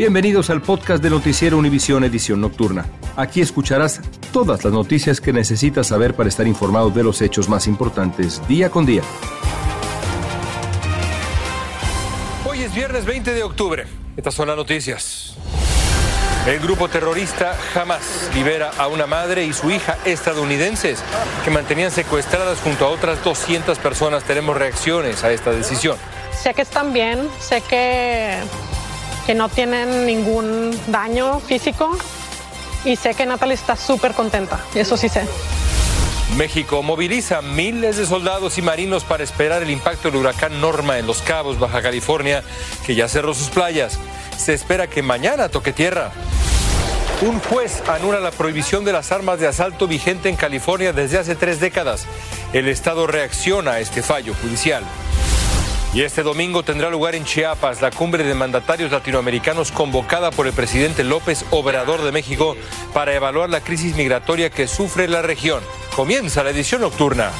Bienvenidos al podcast de Noticiero Univisión Edición Nocturna. Aquí escucharás todas las noticias que necesitas saber para estar informado de los hechos más importantes día con día. Hoy es viernes 20 de octubre. Estas son las noticias. El grupo terrorista Hamas libera a una madre y su hija estadounidenses que mantenían secuestradas junto a otras 200 personas. Tenemos reacciones a esta decisión. Sé que están bien, sé que, que no tienen ningún daño físico y sé que Natalie está súper contenta, eso sí sé. México moviliza miles de soldados y marinos para esperar el impacto del huracán Norma en Los Cabos, Baja California, que ya cerró sus playas. Se espera que mañana toque tierra. Un juez anula la prohibición de las armas de asalto vigente en California desde hace tres décadas. El Estado reacciona a este fallo judicial. Y este domingo tendrá lugar en Chiapas la cumbre de mandatarios latinoamericanos convocada por el presidente López Obrador de México para evaluar la crisis migratoria que sufre la región. Comienza la edición nocturna.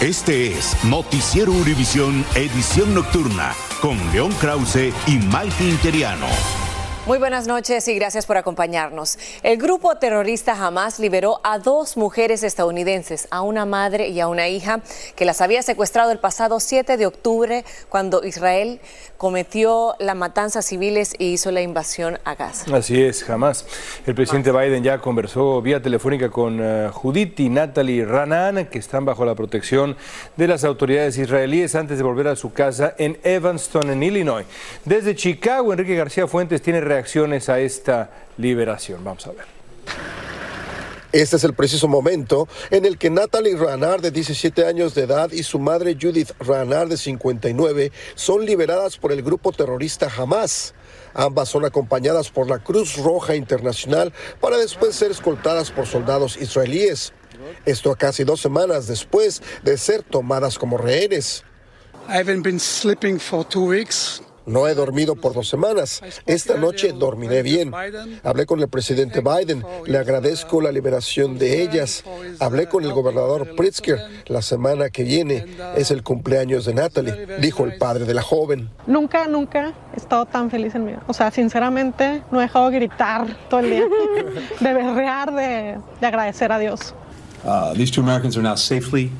Este es Noticiero Univisión Edición Nocturna con León Krause y Maite Interiano. Muy buenas noches y gracias por acompañarnos. El grupo terrorista Hamas liberó a dos mujeres estadounidenses, a una madre y a una hija, que las había secuestrado el pasado 7 de octubre cuando Israel cometió la matanza civiles y hizo la invasión a Gaza. Así es, jamás. El presidente Biden ya conversó vía telefónica con uh, Judith y Natalie Ranan, que están bajo la protección de las autoridades israelíes antes de volver a su casa en Evanston, en Illinois. Desde Chicago, Enrique García Fuentes tiene reacciones a esta liberación. Vamos a ver. Este es el preciso momento en el que Natalie Ranar, de 17 años de edad, y su madre Judith Ranar, de 59, son liberadas por el grupo terrorista Hamas. Ambas son acompañadas por la Cruz Roja Internacional para después ser escoltadas por soldados israelíes. Esto a casi dos semanas después de ser tomadas como rehenes. I haven't been sleeping for two weeks. No he dormido por dos semanas. Esta noche dormiré bien. Hablé con el presidente Biden. Le agradezco la liberación de ellas. Hablé con el gobernador Pritzker. La semana que viene es el cumpleaños de Natalie, dijo el padre de la joven. Nunca, nunca he estado tan feliz en mi vida. O sea, sinceramente, no he dejado de gritar todo el día, de berrear, de, de agradecer a Dios. Uh, these two Americans are now safely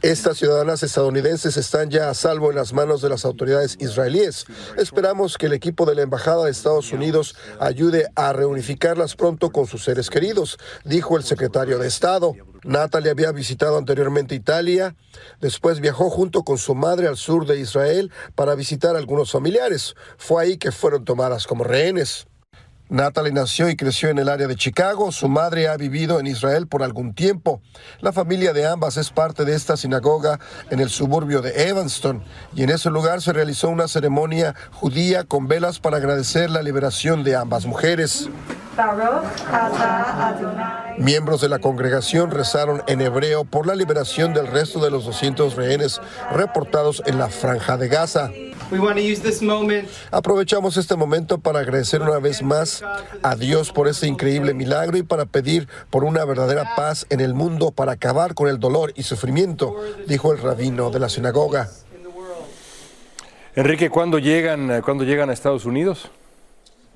Estas ciudadanas estadounidenses están ya a salvo en las manos de las autoridades israelíes. Esperamos que el equipo de la Embajada de Estados Unidos ayude a reunificarlas pronto con sus seres queridos, dijo el secretario de Estado. Natalie había visitado anteriormente Italia, después viajó junto con su madre al sur de Israel para visitar a algunos familiares. Fue ahí que fueron tomadas como rehenes. Natalie nació y creció en el área de Chicago. Su madre ha vivido en Israel por algún tiempo. La familia de ambas es parte de esta sinagoga en el suburbio de Evanston y en ese lugar se realizó una ceremonia judía con velas para agradecer la liberación de ambas mujeres. Miembros de la congregación rezaron en hebreo por la liberación del resto de los 200 rehenes reportados en la franja de Gaza. Aprovechamos este momento para agradecer una vez más a Dios por este increíble milagro y para pedir por una verdadera paz en el mundo para acabar con el dolor y sufrimiento, dijo el rabino de la sinagoga. Enrique, ¿cuándo llegan, ¿cuándo llegan a Estados Unidos?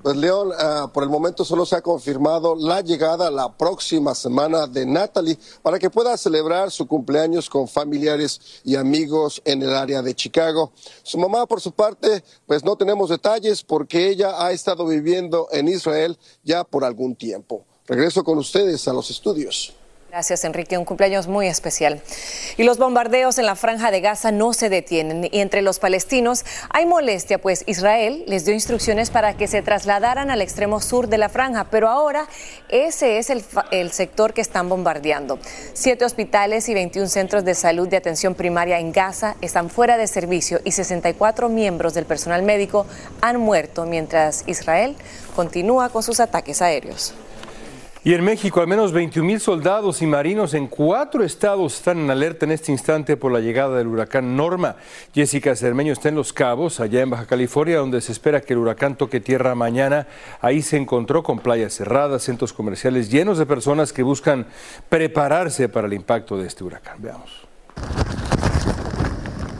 Pues León, ah, por el momento solo se ha confirmado la llegada la próxima semana de Natalie para que pueda celebrar su cumpleaños con familiares y amigos en el área de Chicago. Su mamá, por su parte, pues no tenemos detalles porque ella ha estado viviendo en Israel ya por algún tiempo. Regreso con ustedes a los estudios. Gracias, Enrique. Un cumpleaños muy especial. Y los bombardeos en la franja de Gaza no se detienen. Y entre los palestinos hay molestia, pues Israel les dio instrucciones para que se trasladaran al extremo sur de la franja, pero ahora ese es el, sector que están bombardeando. Siete hospitales y 21 centros de salud de atención primaria en Gaza están fuera de servicio y 64 miembros del personal médico han muerto mientras Israel continúa con sus ataques aéreos. Y en México, al menos 21 mil soldados y marinos en cuatro estados están en alerta en este instante por la llegada del huracán Norma. Jessica Cermeño está en Los Cabos, allá en Baja California, donde se espera que el huracán toque tierra mañana. Ahí se encontró con playas cerradas, centros comerciales llenos de personas que buscan prepararse para el impacto de este huracán. Veamos.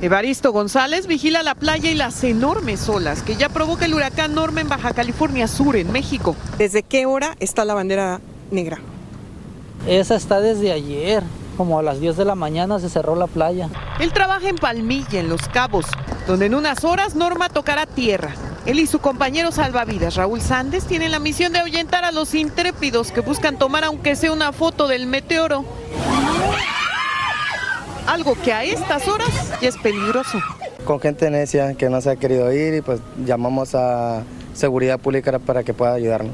Evaristo González vigila la playa y las enormes olas que ya provoca el huracán Norma en Baja California Sur, en México. ¿Desde qué hora está la bandera negra? Esa está desde ayer, como a las 10 de la mañana se cerró la playa. Él trabaja en Palmilla, en Los Cabos, donde en unas horas Norma tocará tierra. Él y su compañero salvavidas Raúl Sández tienen la misión de ahuyentar a los intrépidos que buscan tomar aunque sea una foto del meteoro algo que a estas horas ya es peligroso. Con gente necia que no se ha querido ir y pues llamamos a seguridad pública para que pueda ayudarnos.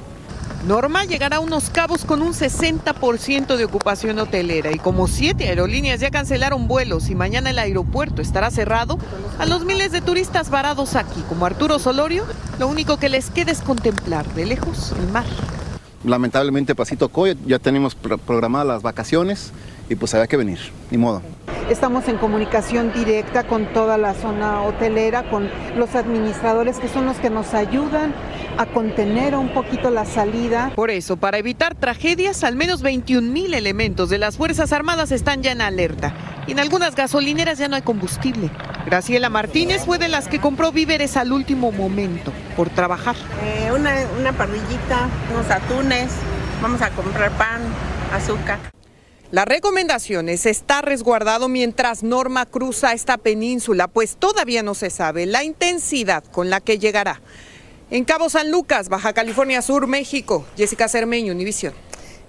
Norma llegará a unos cabos con un 60% de ocupación hotelera y como siete aerolíneas ya cancelaron vuelos y mañana el aeropuerto estará cerrado, a los miles de turistas varados aquí como Arturo Solorio, lo único que les queda es contemplar de lejos el mar. Lamentablemente Pasito Coy ya tenemos programadas las vacaciones y pues había que venir, ni modo. Estamos en comunicación directa con toda la zona hotelera, con los administradores que son los que nos ayudan a contener un poquito la salida. Por eso, para evitar tragedias, al menos 21 mil elementos de las Fuerzas Armadas están ya en alerta. Y en algunas gasolineras ya no hay combustible. Graciela Martínez fue de las que compró víveres al último momento por trabajar. Eh, una, una parrillita, unos atunes, vamos a comprar pan, azúcar. La recomendación es estar resguardado mientras Norma cruza esta península, pues todavía no se sabe la intensidad con la que llegará. En Cabo San Lucas, Baja California Sur, México, Jessica Cermeño, Univisión.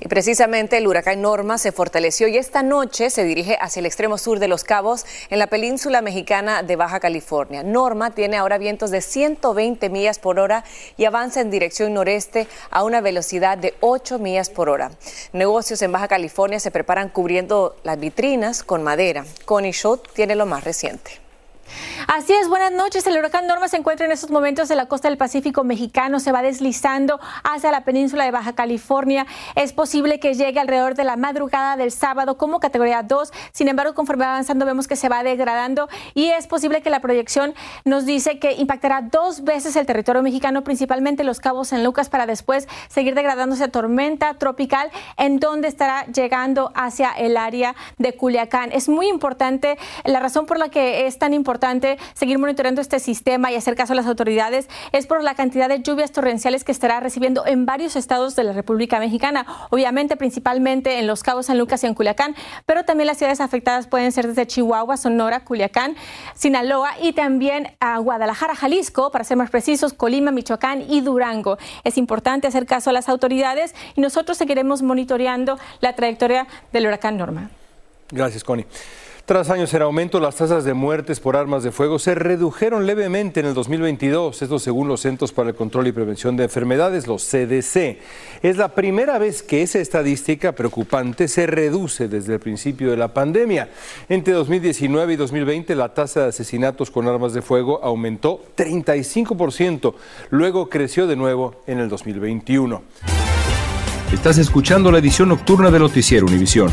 Y precisamente el huracán Norma se fortaleció y esta noche se dirige hacia el extremo sur de Los Cabos, en la península mexicana de Baja California. Norma tiene ahora vientos de 120 millas por hora y avanza en dirección noreste a una velocidad de 8 millas por hora. Negocios en Baja California se preparan cubriendo las vitrinas con madera. Connie Schott tiene lo más reciente. Así es, buenas noches. El huracán Norma se encuentra en estos momentos en la costa del Pacífico mexicano, se va deslizando hacia la península de Baja California. Es posible que llegue alrededor de la madrugada del sábado como categoría 2. Sin embargo, conforme va avanzando vemos que se va degradando y es posible que la proyección nos dice que impactará dos veces el territorio mexicano, principalmente los cabos en Lucas, para después seguir degradándose a tormenta tropical en donde estará llegando hacia el área de Culiacán. Es muy importante la razón por la que es tan importante importante seguir monitoreando este sistema y hacer caso a las autoridades es por la cantidad de lluvias torrenciales que estará recibiendo en varios estados de la República Mexicana, obviamente principalmente en Los Cabos, San Lucas y en Culiacán, pero también las ciudades afectadas pueden ser desde Chihuahua, Sonora, Culiacán, Sinaloa y también a Guadalajara, Jalisco, para ser más precisos, Colima, Michoacán y Durango. Es importante hacer caso a las autoridades y nosotros seguiremos monitoreando la trayectoria del huracán Norma. Gracias, Connie. Tras años en aumento, las tasas de muertes por armas de fuego se redujeron levemente en el 2022, esto según los Centros para el Control y Prevención de Enfermedades, los CDC. Es la primera vez que esa estadística preocupante se reduce desde el principio de la pandemia. Entre 2019 y 2020, la tasa de asesinatos con armas de fuego aumentó 35%, luego creció de nuevo en el 2021. Estás escuchando la edición nocturna de Noticiero Univisión.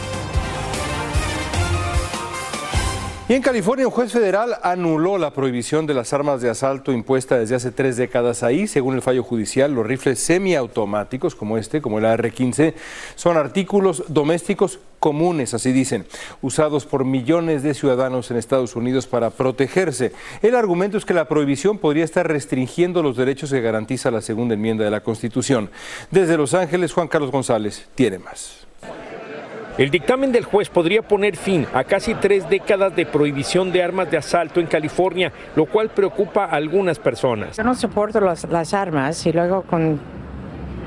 Y en California, un juez federal anuló la prohibición de las armas de asalto impuesta desde hace tres décadas ahí. Según el fallo judicial, los rifles semiautomáticos como este, como el AR-15, son artículos domésticos comunes, así dicen, usados por millones de ciudadanos en Estados Unidos para protegerse. El argumento es que la prohibición podría estar restringiendo los derechos que garantiza la segunda enmienda de la Constitución. Desde Los Ángeles, Juan Carlos González tiene más. El dictamen del juez podría poner fin a casi tres décadas de prohibición de armas de asalto en California, lo cual preocupa a algunas personas. Yo no soporto las, armas y luego con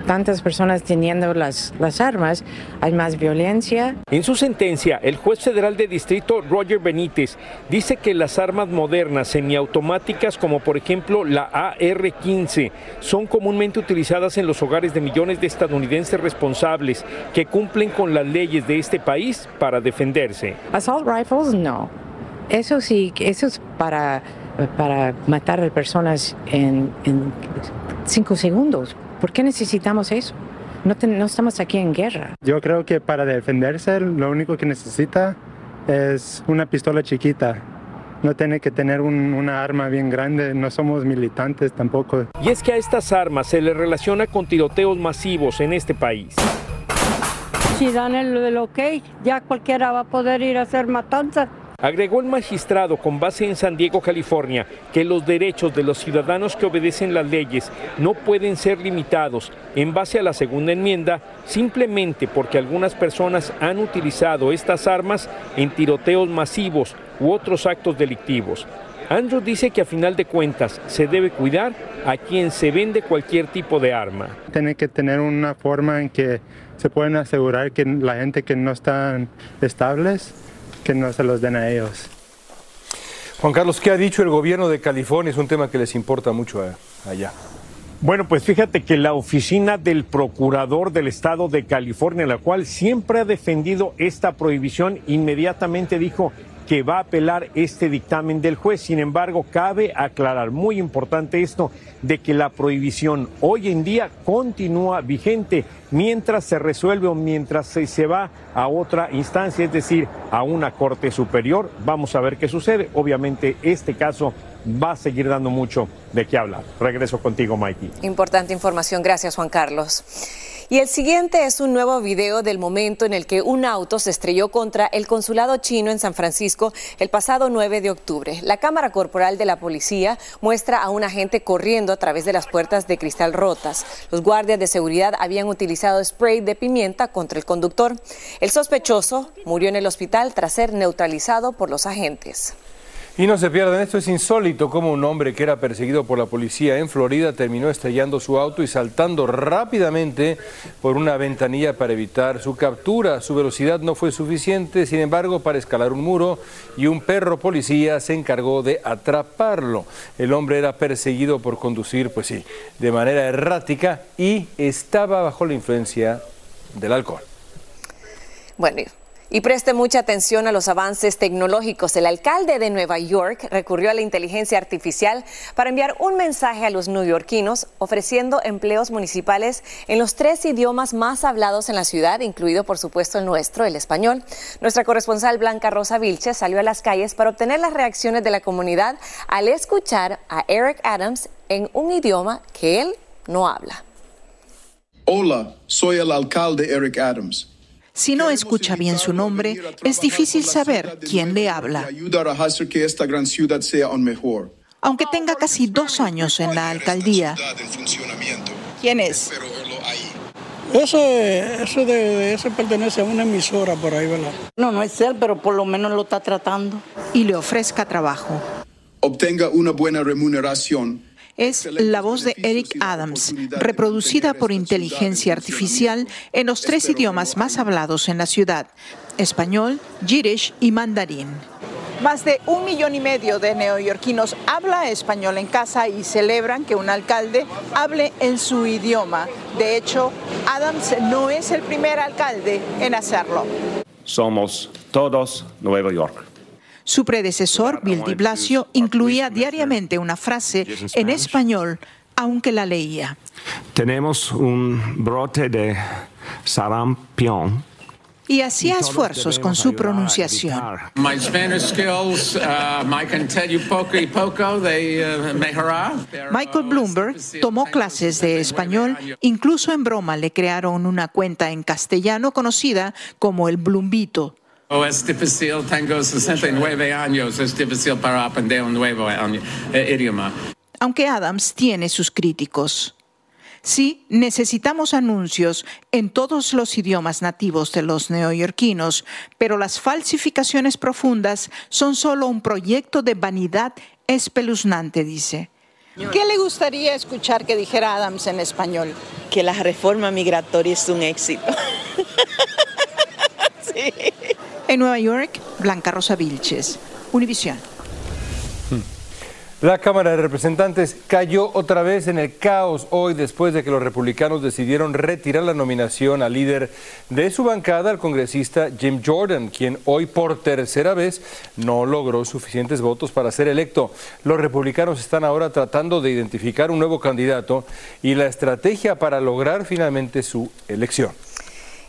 tantas personas teniendo las, las armas, hay más violencia. En su sentencia, el juez federal de distrito Roger Benítez dice que las armas modernas semiautomáticas, como por ejemplo la AR-15, son comúnmente utilizadas en los hogares de millones de estadounidenses responsables que cumplen con las leyes de este país para defenderse. Assault rifles, no. Eso sí, eso es para, para matar a personas en, en cinco segundos. ¿Por qué necesitamos eso? No, te, no, estamos aquí en guerra. Yo creo que para defenderse lo único que necesita es una pistola chiquita. No tiene que tener un, una arma bien grande, no somos militantes tampoco. Y es que a estas armas se le relaciona con tiroteos masivos en este país. Si dan el, el ok, ya cualquiera va a poder ir a hacer matanzas. Agregó el magistrado con base en San Diego, California, que los derechos de los ciudadanos que obedecen las leyes no pueden ser limitados en base a la segunda enmienda simplemente porque algunas personas han utilizado estas armas en tiroteos masivos u otros actos delictivos. Andrew dice que a final de cuentas se debe cuidar a quien se vende cualquier tipo de arma. Tiene que tener una forma en que se pueden asegurar que la gente que no están estables que no se los den a ellos. Juan Carlos, ¿qué ha dicho el gobierno de California? Es un tema que les importa mucho allá. Bueno, pues fíjate que la oficina del procurador del estado de California, la cual siempre ha defendido esta prohibición, inmediatamente dijo que va a apelar este dictamen del juez. Sin embargo, cabe aclarar, muy importante esto, de que la prohibición hoy en día continúa vigente mientras se resuelve o mientras se, va a otra instancia, es decir, a una corte superior. Vamos a ver qué sucede. Obviamente, este caso va a seguir dando mucho de qué hablar. Regreso contigo, Mikey. Importante información. Gracias, Juan Carlos. Y el siguiente es un nuevo video del momento en el que un auto se estrelló contra el consulado chino en San Francisco el pasado 9 de octubre. La cámara corporal de la policía muestra a un agente corriendo a través de las puertas de cristal rotas. Los guardias de seguridad habían utilizado spray de pimienta contra el conductor. El sospechoso murió en el hospital tras ser neutralizado por los agentes. Y no se pierdan, esto es insólito como un hombre que era perseguido por la policía en Florida terminó estrellando su auto y saltando rápidamente por una ventanilla para evitar su captura. Su velocidad no fue suficiente, sin embargo, para escalar un muro y un perro policía se encargó de atraparlo. El hombre era perseguido por conducir, pues sí, de manera errática y estaba bajo la influencia del alcohol. Bueno, y preste mucha atención a los avances tecnológicos. El alcalde de Nueva York recurrió a la inteligencia artificial para enviar un mensaje a los neoyorquinos ofreciendo empleos municipales en los tres idiomas más hablados en la ciudad, incluido por supuesto el nuestro, el español. Nuestra corresponsal Blanca Rosa Vilches salió a las calles para obtener las reacciones de la comunidad al escuchar a Eric Adams en un idioma que él no habla. Hola, soy el alcalde Eric Adams. Si no escucha bien su nombre, es difícil saber quién le habla. Aunque tenga casi dos años en la alcaldía. ¿Quién es? Ese, ese, de, ese pertenece a una emisora por ahí, ¿verdad? No, no es él, pero por lo menos lo está tratando. Y le ofrezca trabajo. Obtenga una buena remuneración es la voz de Eric Adams, reproducida por inteligencia artificial en los tres idiomas más hablados en la ciudad, español, yiddish y mandarín. Más de un millón y medio de neoyorquinos habla español en casa y celebran que un alcalde hable en su idioma. De hecho, Adams no es el primer alcalde en hacerlo. Somos todos Nueva York. Su predecesor, Bill de Blasio, incluía diariamente una frase en español, aunque la leía. Tenemos un brote de sarampión y hacía esfuerzos con su pronunciación. My Spanish skills, I can tell you poco y poco de mejorar. Michael Bloomberg tomó clases de español, incluso en broma le crearon una cuenta en castellano conocida como el Blumbito. Oh, es difícil, tengo 69 años, es difícil para aprender un nuevo eh, idioma. Aunque Adams tiene sus críticos. Sí, necesitamos anuncios en todos los idiomas nativos de los neoyorquinos, pero las falsificaciones profundas son solo un proyecto de vanidad espeluznante, dice. ¿Qué le gustaría escuchar que dijera Adams en español? Que la reforma migratoria es un éxito. sí. En Nueva York, Blanca Rosa Vilches, Univisión. La Cámara de Representantes cayó otra vez en el caos hoy después de que los republicanos decidieron retirar la nominación al líder de su bancada, el congresista Jim Jordan, quien hoy por tercera vez no logró suficientes votos para ser electo. Los republicanos están ahora tratando de identificar un nuevo candidato y la estrategia para lograr finalmente su elección.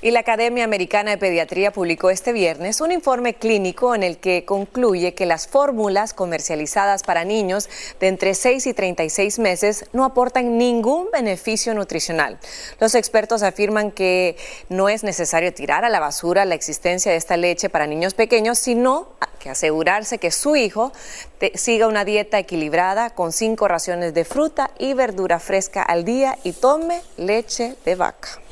Y la Academia Americana de Pediatría publicó este viernes un informe clínico en el que concluye que las fórmulas comercializadas para niños de entre 6 y 36 meses no aportan ningún beneficio nutricional. Los expertos afirman que no es necesario tirar a la basura la existencia de esta leche para niños pequeños, sino que asegurarse que su hijo siga una dieta equilibrada con cinco raciones de fruta y verdura fresca al día y tome leche de vaca.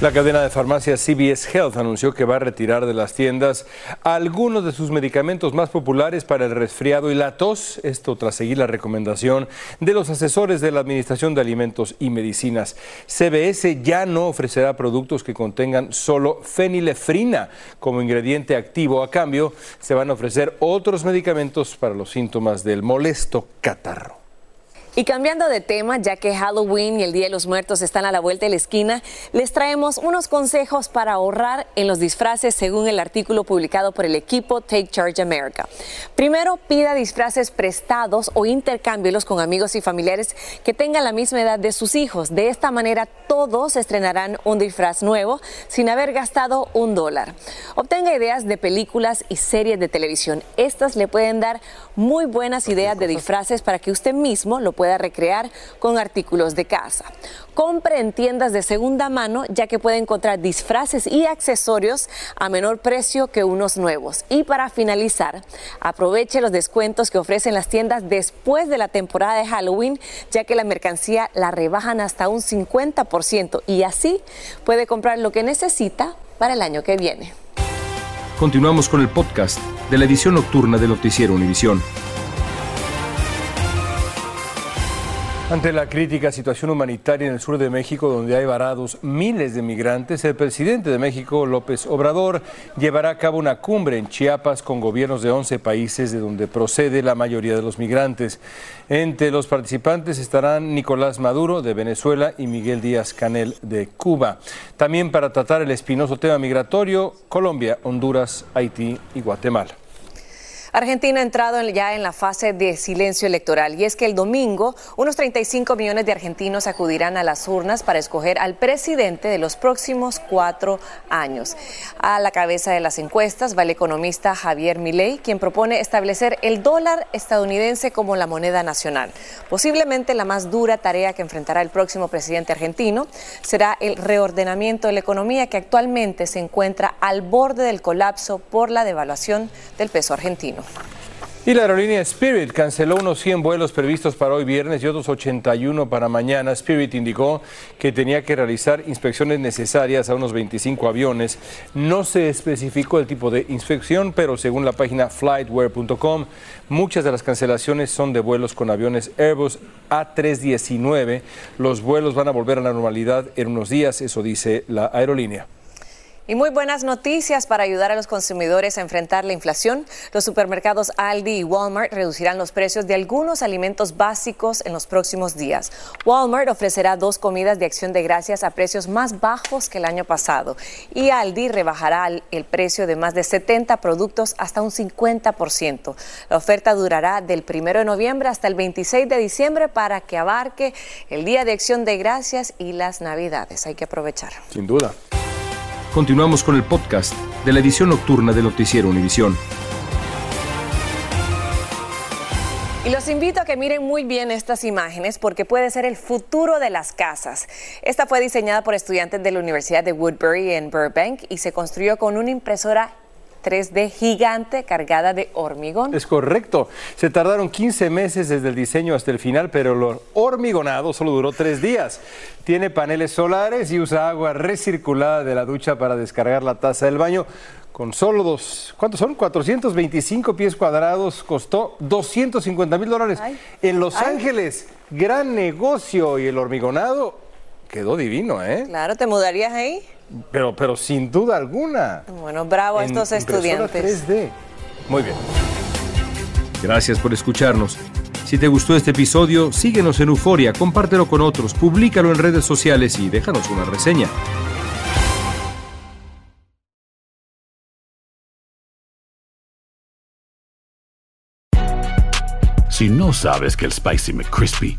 La cadena de farmacias CBS Health anunció que va a retirar de las tiendas algunos de sus medicamentos más populares para el resfriado y la tos, esto tras seguir la recomendación de los asesores de la Administración de Alimentos y Medicinas. CBS ya no ofrecerá productos que contengan solo fenilefrina como ingrediente activo. A cambio, se van a ofrecer otros medicamentos para los síntomas del molesto catarro. Y cambiando de tema, ya que Halloween y el Día de los Muertos están a la vuelta de la esquina, les traemos unos consejos para ahorrar en los disfraces según el artículo publicado por el equipo Take Charge America. Primero, pida disfraces prestados o intercámbielos con amigos y familiares que tengan la misma edad de sus hijos. De esta manera, todos estrenarán un disfraz nuevo sin haber gastado un dólar. Obtenga ideas de películas y series de televisión. Estas le pueden dar muy buenas ideas de disfraces para que usted mismo lo pueda recrear con artículos de casa. Compre en tiendas de segunda mano ya que puede encontrar disfraces y accesorios a menor precio que unos nuevos. Y para finalizar, aproveche los descuentos que ofrecen las tiendas después de la temporada de Halloween ya que la mercancía la rebajan hasta un 50% y así puede comprar lo que necesita para el año que viene. Continuamos con el podcast de la edición nocturna de Noticiero Univisión. Ante la crítica situación humanitaria en el sur de México, donde hay varados miles de migrantes, el presidente de México, López Obrador, llevará a cabo una cumbre en Chiapas con gobiernos de 11 países de donde procede la mayoría de los migrantes. Entre los participantes estarán Nicolás Maduro de Venezuela y Miguel Díaz Canel de Cuba. También para tratar el espinoso tema migratorio, Colombia, Honduras, Haití y Guatemala. Argentina ha entrado ya en la fase de silencio electoral y es que el domingo unos 35 millones de argentinos acudirán a las urnas para escoger al presidente de los próximos cuatro años. A la cabeza de las encuestas va el economista Javier Milei, quien propone establecer el dólar estadounidense como la moneda nacional. Posiblemente la más dura tarea que enfrentará el próximo presidente argentino será el reordenamiento de la economía que actualmente se encuentra al borde del colapso por la devaluación del peso argentino. Y la aerolínea Spirit canceló unos 100 vuelos previstos para hoy viernes y otros 81 para mañana. Spirit indicó que tenía que realizar inspecciones necesarias a unos 25 aviones. No se especificó el tipo de inspección, pero según la página flightware.com, muchas de las cancelaciones son de vuelos con aviones Airbus A319. Los vuelos van a volver a la normalidad en unos días, eso dice la aerolínea. Y muy buenas noticias para ayudar a los consumidores a enfrentar la inflación. Los supermercados Aldi y Walmart reducirán los precios de algunos alimentos básicos en los próximos días. Walmart ofrecerá dos comidas de acción de gracias a precios más bajos que el año pasado. Y Aldi rebajará el precio de más de 70 productos hasta un 50%. La oferta durará del 1 de noviembre hasta el 26 de diciembre para que abarque el Día de Acción de Gracias y las Navidades. Hay que aprovechar. Sin duda. Continuamos con el podcast de la edición nocturna de Noticiero Univisión. Y los invito a que miren muy bien estas imágenes porque puede ser el futuro de las casas. Esta fue diseñada por estudiantes de la Universidad de Woodbury en Burbank y se construyó con una impresora 3D gigante cargada de hormigón. Es correcto. Se tardaron 15 meses desde el diseño hasta el final, pero lo hormigonado solo duró tres días. Tiene paneles solares y usa agua recirculada de la ducha para descargar la taza del baño. Con solo dos, ¿cuántos son? 425 pies cuadrados, costó 250 mil dólares. En Los Ángeles, gran negocio y el hormigonado quedó divino, ¿eh? Claro, ¿te mudarías ahí? Pero, pero sin duda alguna. Bueno, bravo a En estos impresora estudiantes. 3D. Muy bien. Gracias por escucharnos. Si te gustó este episodio, síguenos en Euforia, compártelo con otros, públicalo en redes sociales y déjanos una reseña. Si no sabes que el Spicy McCrispy